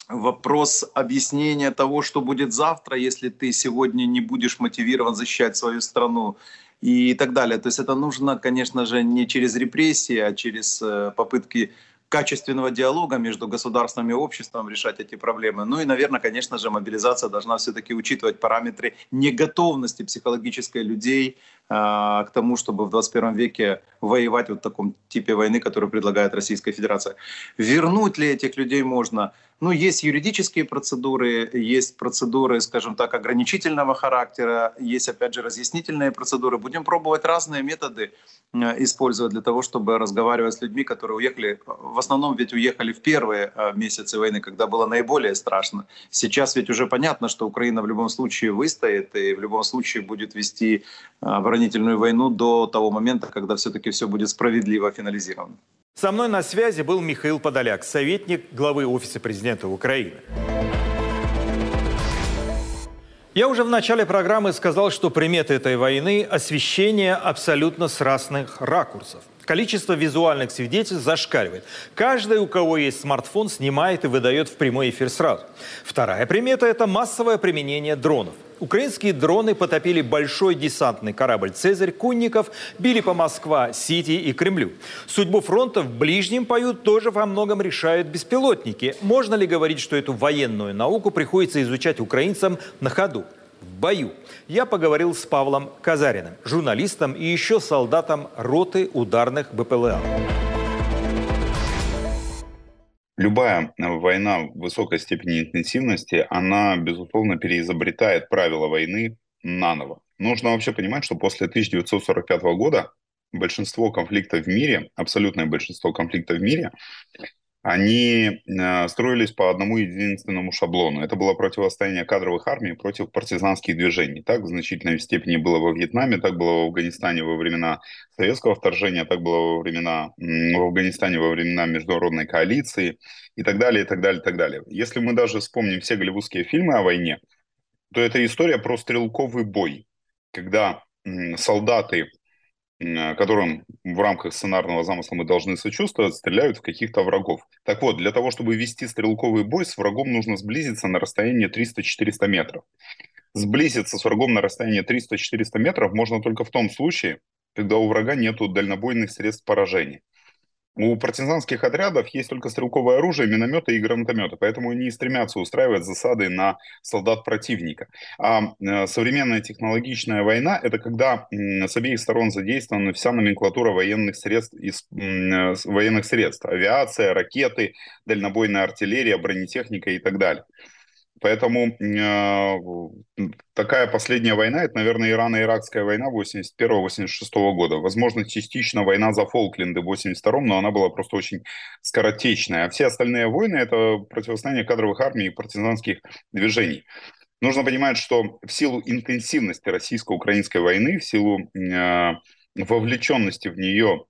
Speaker 25: вопрос объяснения того, что будет завтра, если ты сегодня не будешь мотивирован защищать свою страну и так далее. То есть это нужно, конечно же, не через репрессии, а через э, попытки качественного диалога между государством и обществом решать эти проблемы. Ну и, наверное, конечно же, мобилизация должна все-таки учитывать параметры неготовности психологической людей к тому, чтобы в 21 веке воевать вот в таком типе войны, который предлагает Российская Федерация. Вернуть ли этих людей можно? Ну, есть юридические процедуры, есть процедуры, скажем так, ограничительного характера, есть, опять же, разъяснительные процедуры. Будем пробовать разные методы э, использовать для того, чтобы разговаривать с людьми, которые уехали. В основном ведь уехали в первые э, месяцы войны, когда было наиболее страшно. Сейчас ведь уже понятно, что Украина в любом случае выстоит и в любом случае будет вести э, оборонительную войну до того момента, когда все-таки все будет справедливо финализировано.
Speaker 1: Со мной на связи был Михаил Подоляк, советник главы Офиса президента Украины. Я уже в начале программы сказал, что приметы этой войны – освещение абсолютно с разных ракурсов. Количество визуальных свидетельств зашкаливает. Каждый, у кого есть смартфон, снимает и выдает в прямой эфир сразу. Вторая примета – это массовое применение дронов. Украинские дроны потопили большой десантный корабль «Цезарь» Кунников, били по Москва-Сити и Кремлю. Судьбу фронта в ближнем поют тоже во многом решают беспилотники. Можно ли говорить, что эту военную науку приходится изучать украинцам на ходу? в бою. Я поговорил с Павлом Казариным, журналистом и еще солдатом роты ударных БПЛА.
Speaker 26: Любая война высокой степени интенсивности, она, безусловно, переизобретает правила войны наново. Нужно вообще понимать, что после 1945 года большинство конфликтов в мире, абсолютное большинство конфликтов в мире, они э, строились по одному единственному шаблону. Это было противостояние кадровых армий против партизанских движений. Так в значительной степени было во Вьетнаме, так было в Афганистане во времена советского вторжения, так было во времена, в Афганистане во времена международной коалиции и так далее, и так далее, и так далее. Если мы даже вспомним все голливудские фильмы о войне, то это история про стрелковый бой, когда солдаты которым в рамках сценарного замысла мы должны сочувствовать, стреляют в каких-то врагов. Так вот, для того, чтобы вести стрелковый бой, с врагом нужно сблизиться на расстояние 300-400 метров. Сблизиться с врагом на расстояние 300-400 метров можно только в том случае, когда у врага нет дальнобойных средств поражения. У партизанских отрядов есть только стрелковое оружие, минометы и гранатометы, поэтому они стремятся устраивать засады на солдат противника. А э, современная технологичная война – это когда с обеих сторон задействована вся номенклатура военных средств, из, э, военных средств – авиация, ракеты, дальнобойная артиллерия, бронетехника и так далее. Поэтому э, такая последняя война, это, наверное, Ирано-Иракская война 81-86 года. Возможно, частично война за Фолкленды в 82-м, но она была просто очень скоротечная. А все остальные войны – это противостояние кадровых армий и партизанских движений. Нужно понимать, что в силу интенсивности российско-украинской войны, в силу э, вовлеченности в нее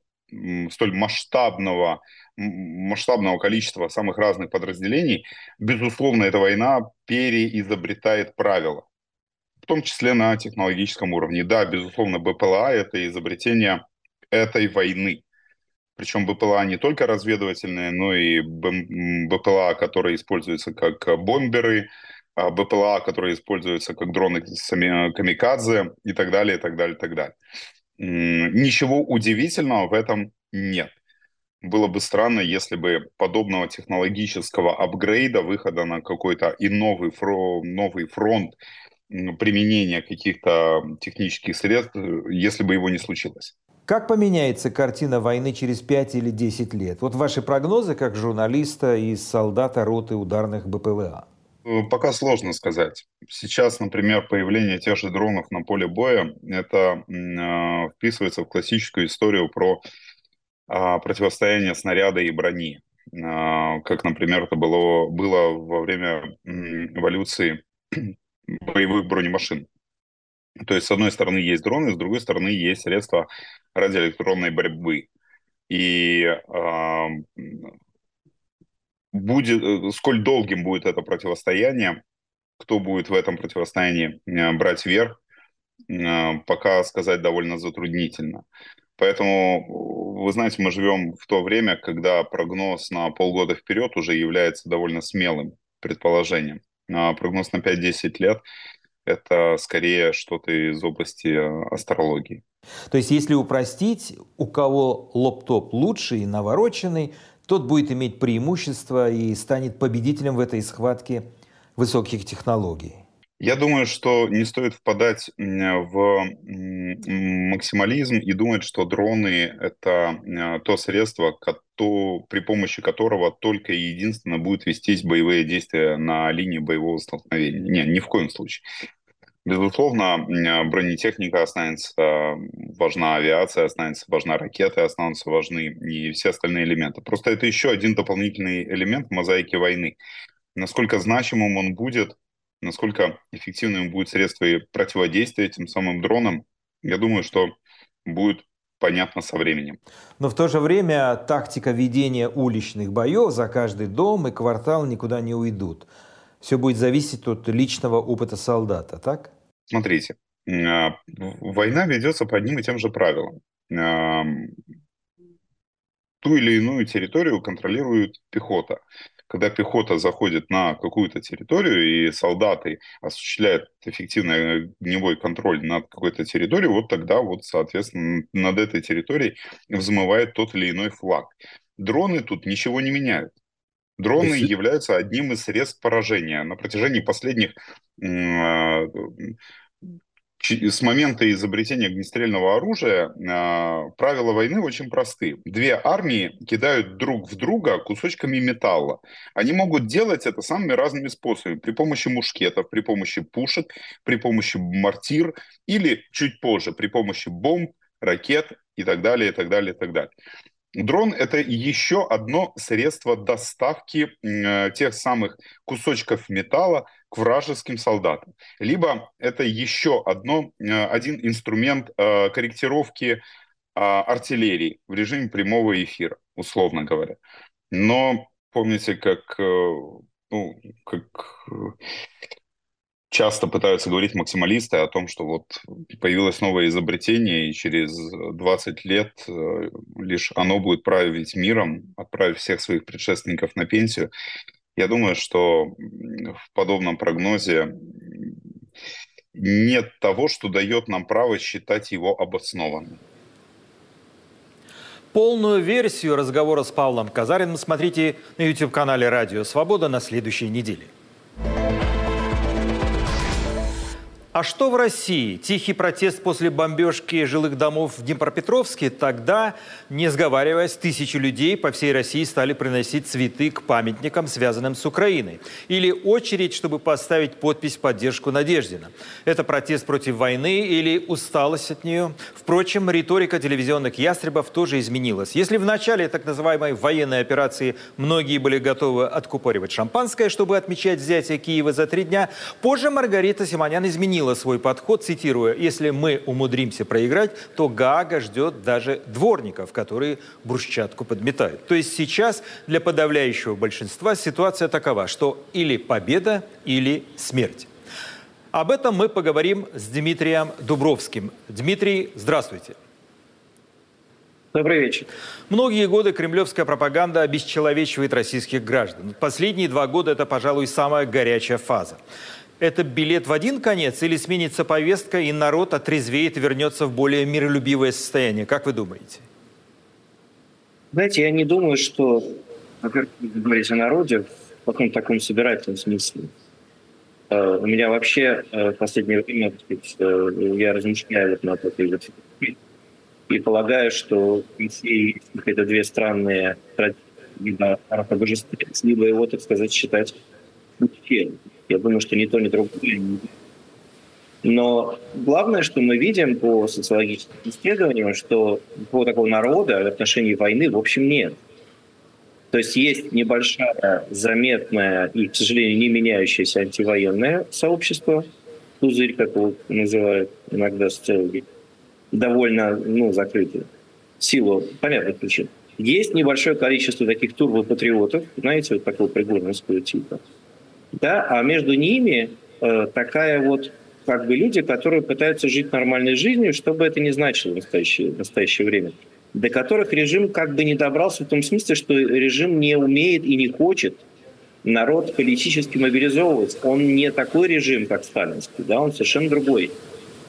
Speaker 26: столь масштабного масштабного количества самых разных подразделений, безусловно, эта война переизобретает правила, в том числе на технологическом уровне. Да, безусловно, БПЛА – это изобретение этой войны. Причем БПЛА не только разведывательные, но и БПЛА, которые используются как бомберы, а БПЛА, которые используются как дроны камикадзе и так далее, и так далее, и так далее. Ничего удивительного в этом нет было бы странно, если бы подобного технологического апгрейда, выхода на какой-то и новый, фро, новый фронт применения каких-то технических средств, если бы его не случилось.
Speaker 1: Как поменяется картина войны через 5 или 10 лет? Вот ваши прогнозы как журналиста и солдата роты ударных БПЛА.
Speaker 26: Э, пока сложно сказать. Сейчас, например, появление тех же дронов на поле боя, это э, вписывается в классическую историю про противостояние снаряда и брони, а, как, например, это было, было во время эволюции (clears throat) боевых бронемашин. То есть, с одной стороны, есть дроны, с другой стороны, есть средства радиоэлектронной борьбы. И э, будет, сколь долгим будет это противостояние, кто будет в этом противостоянии э, брать верх, пока сказать довольно затруднительно. Поэтому, вы знаете, мы живем в то время, когда прогноз на полгода вперед уже является довольно смелым предположением. А прогноз на 5-10 лет – это скорее что-то из области э, астрологии.
Speaker 1: То есть, если упростить, у кого лоптоп лучший и навороченный, тот будет иметь преимущество и станет победителем в этой схватке высоких технологий.
Speaker 26: Я думаю, что не стоит впадать в максимализм и думать, что дроны – это э, то средство, при помощи которого только и единственно будут вестись боевые действия на линии боевого столкновения. Нет, ни в коем случае. Безусловно, бронетехника останется важна, авиация останется важна, ракеты останутся важны и все остальные элементы. Просто это еще один дополнительный элемент мозаики войны. Насколько значимым он будет – насколько эффективным будет средство противодействия этим самым дронам, я думаю, что будет понятно со временем.
Speaker 1: Но в то же время тактика ведения уличных боев за каждый дом и квартал никуда не уйдут. Все будет зависеть от личного опыта солдата, так?
Speaker 26: Смотрите, а, война ведется по одним и тем же правилам. Ту или иную территорию контролирует пехота. Когда пехота заходит на какую-то территорию и солдаты осуществляют эффективный огневой контроль над какой-то территорией, вот тогда вот, соответственно, над этой территорией взмывает тот или иной флаг. Дроны тут ничего не меняют. Дроны Если... являются одним из средств поражения. На протяжении последних а, с момента изобретения огнестрельного оружия э, правила войны очень просты. Две армии кидают друг в друга кусочками металла. Они могут делать это самыми разными способами. При помощи мушкетов, при помощи пушек, при помощи мортир или чуть позже при помощи бомб, ракет и так далее, и так далее, и так далее. Дрон – это еще одно средство доставки э, тех самых кусочков металла к вражеским солдатам. Либо это еще одно, э, один инструмент э, корректировки э, артиллерии в режиме прямого эфира, условно говоря. Но помните, как, э, ну, как часто пытаются говорить максималисты о том, что вот появилось новое изобретение, и через 20 лет э, лишь оно будет править миром, отправив всех своих предшественников на пенсию. Я думаю, что в подобном прогнозе нет того, что дает нам право считать его обоснованным.
Speaker 1: Полную версию разговора с Павлом Казариным смотрите на YouTube-канале «Радио Свобода» на следующей неделе. А что в России? Тихий протест после бомбежки жилых домов в Днепропетровске? Тогда, не сговариваясь, тысячи людей по всей России стали приносить цветы к памятникам, связанным с Украиной. Или очередь, чтобы поставить подпись в поддержку Надеждина. Это протест против войны или усталость от нее? Впрочем, риторика телевизионных ястребов тоже изменилась. Если в начале так называемой военной операции многие были готовы откупоривать шампанское, чтобы отмечать взятие Киева за три дня, позже Маргарита Симонян изменила изменила свой подход, цитируя, «Если мы умудримся проиграть, то Гаага ждет даже дворников, которые брусчатку подметают». То есть сейчас для подавляющего большинства ситуация такова, что или победа, или смерть. Об этом мы поговорим с Дмитрием Дубровским. Дмитрий, здравствуйте.
Speaker 27: Добрый вечер.
Speaker 1: Многие годы кремлевская пропаганда обесчеловечивает российских граждан. Последние два года это, пожалуй, самая горячая фаза это билет в один конец или сменится повестка, и народ отрезвеет и вернется в более миролюбивое состояние? Как вы думаете?
Speaker 27: Знаете, я не думаю, что, во-первых, говорить о народе в каком-то таком собирательном смысле. Uh, у меня вообще uh, в последнее время uh, я размышляю над этой вот и полагаю, что в России это две странные либо обожествлять, либо его, так сказать, считать. Я думаю, что ни то, ни другое. Но главное, что мы видим по социологическим исследованиям, что по такого народа в отношении войны в общем нет. То есть есть небольшая, заметная и, к сожалению, не меняющееся антивоенное сообщество, пузырь, как его называют иногда социологи, довольно ну, закрытый, в силу понятных причин. Есть небольшое количество таких турбопатриотов, знаете, вот такого пригорнского типа, да, а между ними э, такая вот как бы люди, которые пытаются жить нормальной жизнью, чтобы это не значило в настоящее, в настоящее время, до которых режим как бы не добрался в том смысле, что режим не умеет и не хочет народ политически мобилизовывать. Он не такой режим, как сталинский, да, он совершенно другой.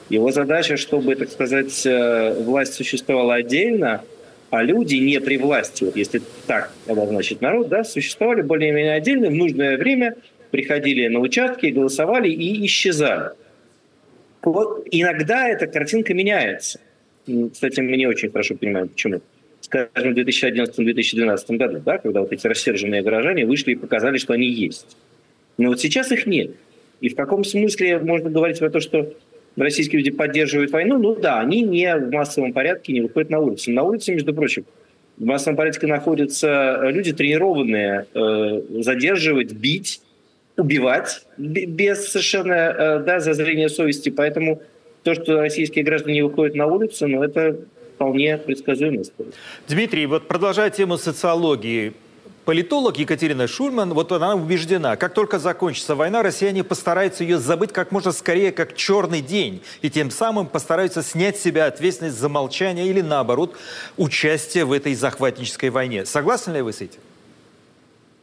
Speaker 27: Его задача, чтобы, так сказать, э, власть существовала отдельно, а люди не при власти, вот если так обозначить народ, да, существовали более-менее отдельно в нужное время – приходили на участки, голосовали и исчезали. Вот иногда эта картинка меняется. Кстати, мы не очень хорошо понимаем, почему. Скажем, в 2011-2012 году, да, когда вот эти рассерженные горожане вышли и показали, что они есть. Но вот сейчас их нет. И в каком смысле можно говорить про то, что российские люди поддерживают войну? Ну да, они не в массовом порядке не выходят на улицу. На улице, между прочим, в массовом порядке находятся люди, тренированные э, задерживать, бить, убивать без совершенно э, да, зазрения совести. Поэтому то, что российские граждане выходят на улицу, ну, это вполне предсказуемо.
Speaker 1: Дмитрий, вот продолжая тему социологии, Политолог Екатерина Шульман, вот она убеждена, как только закончится война, россияне постараются ее забыть как можно скорее, как черный день, и тем самым постараются снять с себя ответственность за молчание или, наоборот, участие в этой захватнической войне. Согласны ли вы с этим?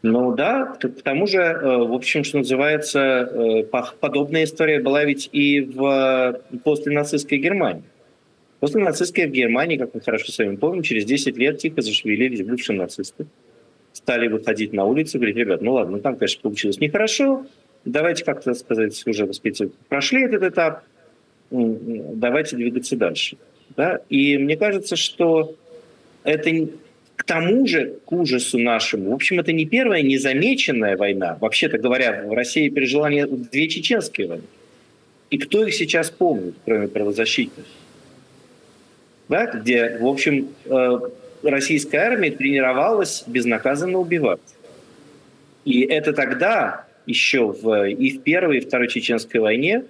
Speaker 27: Ну да, к, тому же, э, в общем, что называется, э, подобная история была ведь и в после нацистской Германии. После нацистской Германии, как мы хорошо с вами помним, через 10 лет тихо зашевелились бывшие нацисты. Стали выходить на улицу говорить, ребят, ну ладно, ну там, конечно, получилось нехорошо, давайте как-то сказать, уже, так сказать, прошли этот этап, давайте двигаться дальше. Да? И мне кажется, что это к тому же, к ужасу нашему, в общем, это не первая незамеченная война. Вообще-то говоря, в России пережила две чеченские войны. И кто их сейчас помнит, кроме правозащитников? Да, где, в общем, э, российская армия тренировалась безнаказанно убивать. И это тогда, еще в, и в Первой, и Второй Чеченской войне,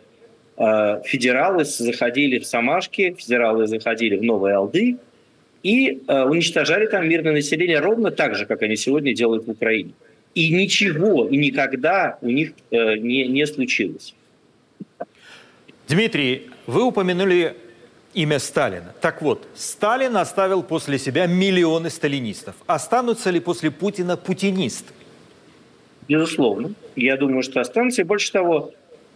Speaker 27: э, федералы заходили в Самашки, федералы заходили в Новые Алды, и э, уничтожали там мирное население ровно так же, как они сегодня делают в Украине. И ничего и никогда у них э, не, не случилось.
Speaker 1: Дмитрий, вы упомянули имя Сталина. Так вот, Сталин оставил после себя миллионы сталинистов. Останутся ли после Путина путинисты?
Speaker 27: Безусловно. Я думаю, что останутся. И больше того,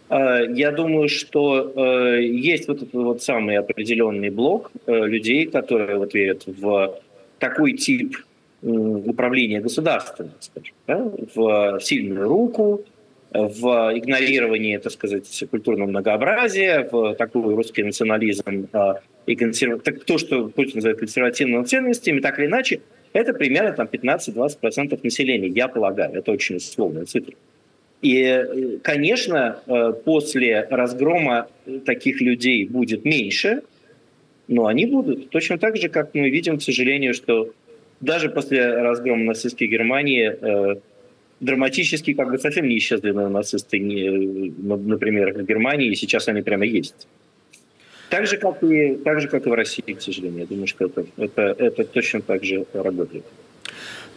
Speaker 27: я думаю, что э, есть вот этот вот самый определенный блок э, людей, которые вот верят в такой тип управления государством, да, в сильную руку, в игнорирование, так сказать, культурного многообразия, в такой русский национализм и консерв... так, то, что Путин называет консервативными ценностями, так или иначе, это примерно там 15-20% населения, я полагаю. Это очень условная цифра. И, конечно, э, после разгрома таких людей будет меньше, но они будут. Точно так же, как мы видим, к сожалению, что даже после разгрома нацистской Германии э, драматически как бы совсем не исчезли нацисты, например, в Германии, и сейчас они прямо есть. Так же, как и, так же, как и в России, к сожалению. Я думаю, что это, это, это точно так же работает.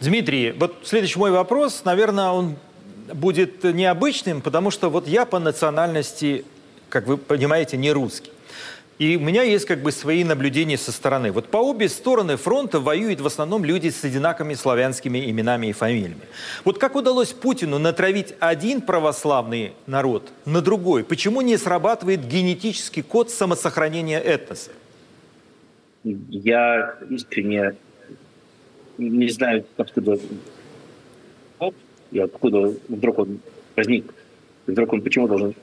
Speaker 1: Дмитрий, вот следующий мой вопрос, наверное, он будет необычным, потому что вот я по национальности, как вы понимаете, не русский. И у меня есть как бы свои наблюдения со стороны. Вот по обе стороны фронта воюют в основном люди с одинаковыми славянскими именами и фамилиями. Вот как удалось Путину натравить один православный народ на другой? Почему не срабатывает генетический код самосохранения этноса?
Speaker 27: Я искренне не знаю, откуда и откуда вдруг он возник, вдруг он почему должен...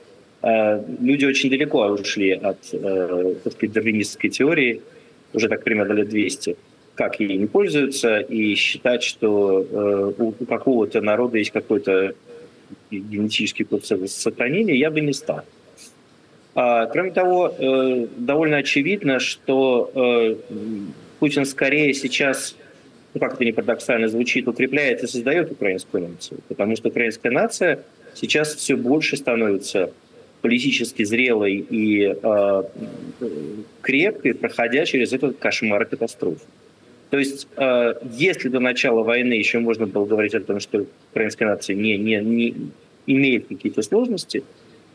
Speaker 27: Э, люди очень далеко ушли от, э, дарвинистской теории, уже так примерно лет 200, как ей не пользуются, и считать, что э, у, какого-то народа есть какой-то генетический код сохранения, я бы не стал. А, кроме того, э, довольно очевидно, что э, Путин скорее сейчас ну как это не парадоксально звучит, укрепляет и создает украинскую нацию. Потому что украинская нация сейчас все больше становится политически зрелой и э, крепкой, проходя через этот кошмар катастрофы. То есть, э, если до начала войны еще можно было говорить о том, что украинская нация не, не, не имеет какие-то сложности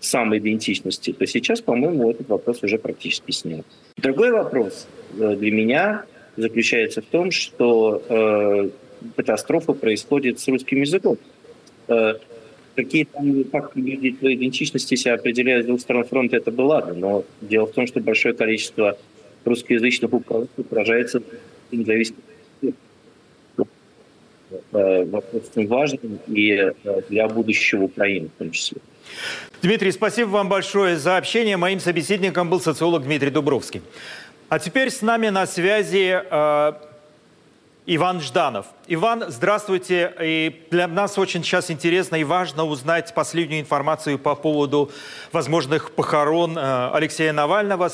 Speaker 27: самоидентичности, то сейчас, по-моему, этот вопрос уже практически снят. Другой вопрос э, для меня заключается в том, что э, катастрофа происходит с русским языком. Э, какие там, как люди по идентичности себя определяют с двух сторон фронта, это было ладно, но дело в том, что большое количество русскоязычных управленцев выражается независимо э, важным и э, для будущего Украины в том числе.
Speaker 1: Дмитрий, спасибо вам большое за общение. Моим собеседником был социолог Дмитрий Дубровский. А теперь с нами на связи э, Иван Жданов. Иван, здравствуйте. И для нас очень сейчас интересно и важно узнать последнюю информацию по поводу возможных похорон э, Алексея Навального.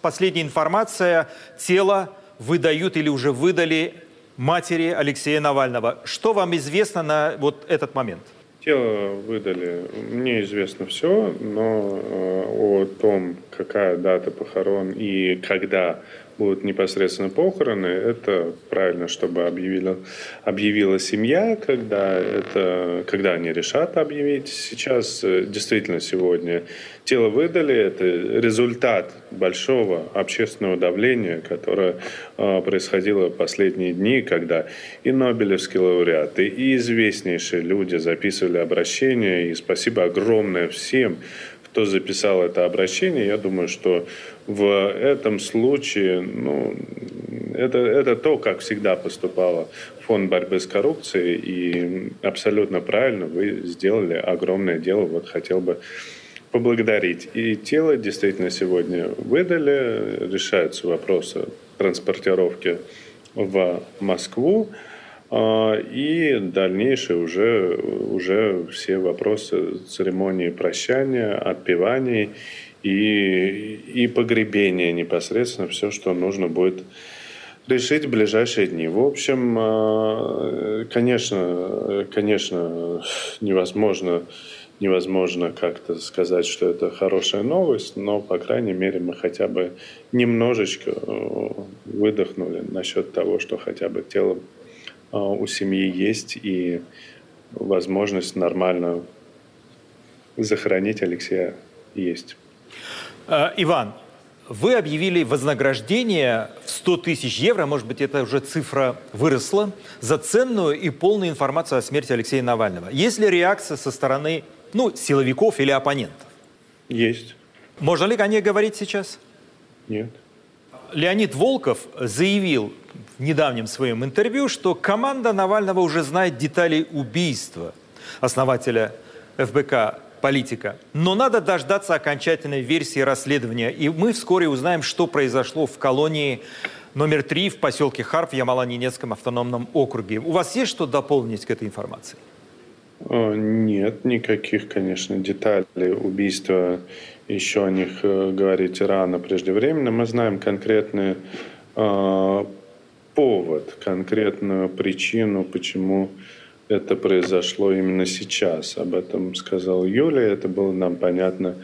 Speaker 1: Последняя информация. Тело выдают или уже выдали матери Алексея Навального. Что вам известно на вот этот момент?
Speaker 28: Тело выдали. Мне известно все, но э, о том, какая дата похорон и когда будут непосредственно похороны, это правильно, чтобы объявила, объявила семья, когда, это, когда они решат объявить. Сейчас э, действительно сегодня тело выдали, это результат большого общественного давления, которое э, происходило последние дни, когда и Нобелевские лауреаты, и известнейшие люди записывали обращения, и спасибо огромное всем, кто записал это обращение. Я думаю, что в этом случае ну, это, это то, как всегда поступала фонд борьбы с коррупцией, и абсолютно правильно вы сделали огромное дело. Вот хотел бы поблагодарить. И тело действительно сегодня выдали, решаются вопросы транспортировки в Москву. А, и дальнейшие уже, уже все вопросы церемонии прощания, отпеваний и, и погребения непосредственно, все, что нужно будет решить в ближайшие дни. В общем, а, конечно, конечно, невозможно, невозможно как-то сказать, что это хорошая новость, но, по крайней мере, мы хотя бы немножечко э, выдохнули насчет того, что хотя бы тело у семьи есть и возможность нормально захоронить Алексея есть.
Speaker 1: А, Иван, вы объявили вознаграждение в 100 тысяч евро, может быть, это уже цифра выросла, за ценную и полную информацию о смерти Алексея Навального. Есть ли реакция со стороны ну, силовиков или оппонентов?
Speaker 28: Есть.
Speaker 1: Можно ли о ней говорить сейчас?
Speaker 28: Нет.
Speaker 1: Леонид Волков заявил в недавнем своем интервью, что команда Навального уже знает детали убийства основателя ФБК политика. Но надо дождаться окончательной версии расследования. И мы вскоре узнаем, что произошло в колонии номер три в поселке Харп в Ямало-Ненецком автономном округе. У вас есть что дополнить к этой информации?
Speaker 28: Нет, никаких, конечно, деталей убийства еще о них э, говорить рано преждевременно. Мы знаем конкретный э, повод, конкретную причину, почему это произошло именно сейчас. Об этом сказал Юлия, это было нам понятно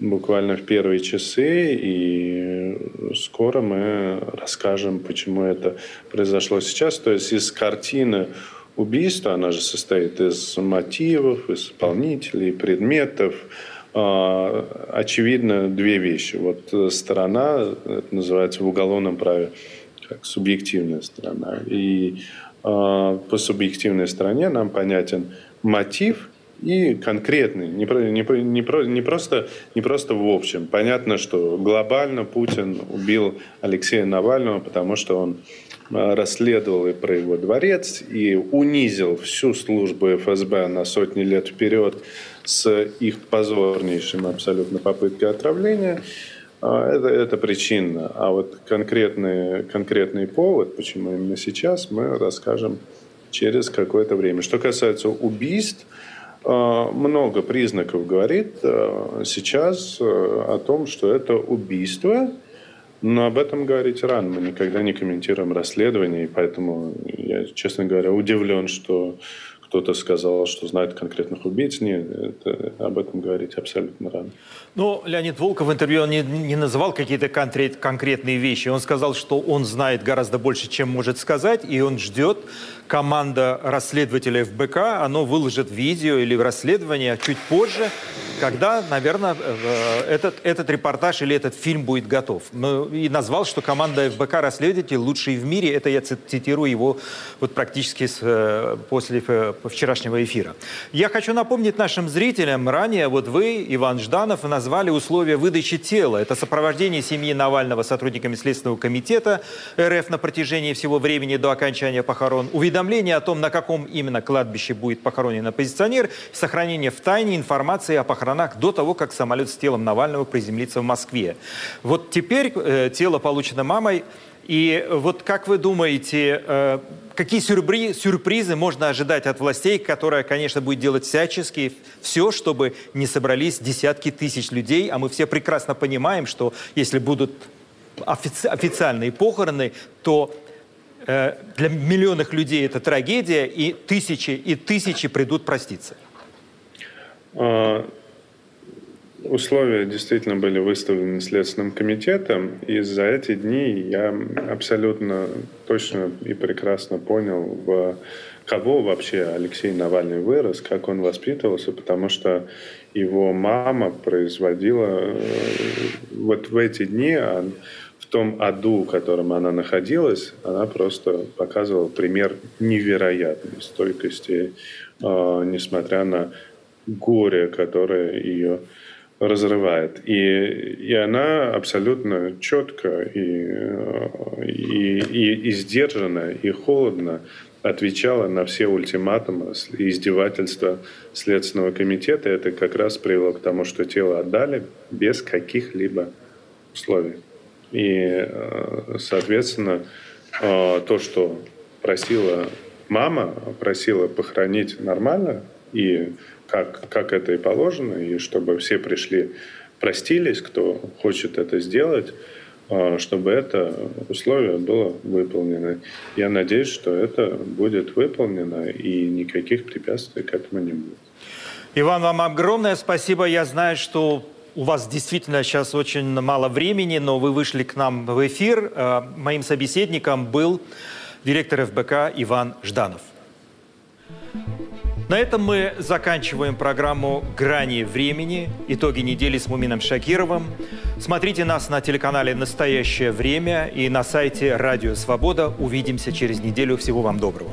Speaker 28: буквально в первые часы, и скоро мы расскажем, почему это произошло сейчас. То есть из картины убийства, она же состоит из мотивов, исполнителей, предметов, а, очевидно две вещи. Вот сторона, это называется в уголовном праве, как субъективная сторона. И а, по субъективной стороне нам понятен мотив и конкретный, не, не, не, не, просто, не просто в общем. Понятно, что глобально Путин убил Алексея Навального, потому что он а, расследовал и про его дворец, и унизил всю службу ФСБ на сотни лет вперед с их позорнейшим абсолютно попыткой отравления. А, это, это причина. А вот конкретный, конкретный повод, почему именно сейчас, мы расскажем через какое-то время. Что касается убийств, а, много признаков говорит а, сейчас о том, что это убийство, но об этом говорить рано. Мы никогда не комментируем расследование, и поэтому я, честно говоря, удивлен, что кто-то сказал, что знает конкретных убийц. Нет, это, об этом говорить абсолютно рано.
Speaker 1: Но Леонид Волков в интервью он не, не называл какие-то конкрет, конкретные вещи. Он сказал, что он знает гораздо больше, чем может сказать, и он ждет, команда расследователей ФБК, оно выложит видео или расследование чуть позже, когда, наверное, э, этот, этот репортаж или этот фильм будет готов. И назвал, что команда ФБК расследователей лучшие в мире. Это я цитирую его вот практически с, э, после э, вчерашнего эфира. Я хочу напомнить нашим зрителям, ранее вот вы, Иван Жданов, назвали условия выдачи тела. Это сопровождение семьи Навального сотрудниками Следственного комитета РФ на протяжении всего времени до окончания похорон, уведомление о том, на каком именно кладбище будет похоронен оппозиционер, сохранение в тайне информации о похоронах до того, как самолет с телом Навального приземлится в Москве. Вот теперь э, тело получено мамой. И вот как вы думаете, э, какие сюрприз, сюрпризы можно ожидать от властей, которая, конечно, будет делать всячески все, чтобы не собрались десятки тысяч людей, а мы все прекрасно понимаем, что если будут офици официальные похороны, то Э, для миллионов людей это трагедия, и тысячи и тысячи придут проститься?
Speaker 28: А, условия действительно были выставлены Следственным комитетом, и за эти дни я абсолютно точно и прекрасно понял, в кого вообще Алексей Навальный вырос, как он воспитывался, потому что его мама производила э, вот в эти дни, в том аду, в котором она находилась, она просто показывала пример невероятной стойкости, э, несмотря на горе, которое ее разрывает. И, и она абсолютно четко и, и, и, и сдержанно, и холодно отвечала на все ультиматумы и издевательства Следственного комитета. Это как раз привело к тому, что тело отдали без каких-либо условий. И, соответственно, то, что просила мама, просила похоронить нормально и как, как это и положено, и чтобы все пришли, простились, кто хочет это сделать, а, чтобы это условие было выполнено. Я надеюсь, что это будет выполнено, и никаких препятствий к этому не будет.
Speaker 1: Иван, вам огромное спасибо. Я знаю, что у вас действительно сейчас очень мало времени, но вы вышли к нам в эфир. А, моим собеседником был директор ФБК Иван Жданов. На этом мы заканчиваем программу «Грани времени. Итоги недели с Мумином Шакировым». Смотрите нас на телеканале «Настоящее время» и на сайте «Радио Свобода». Увидимся через неделю. Всего вам доброго.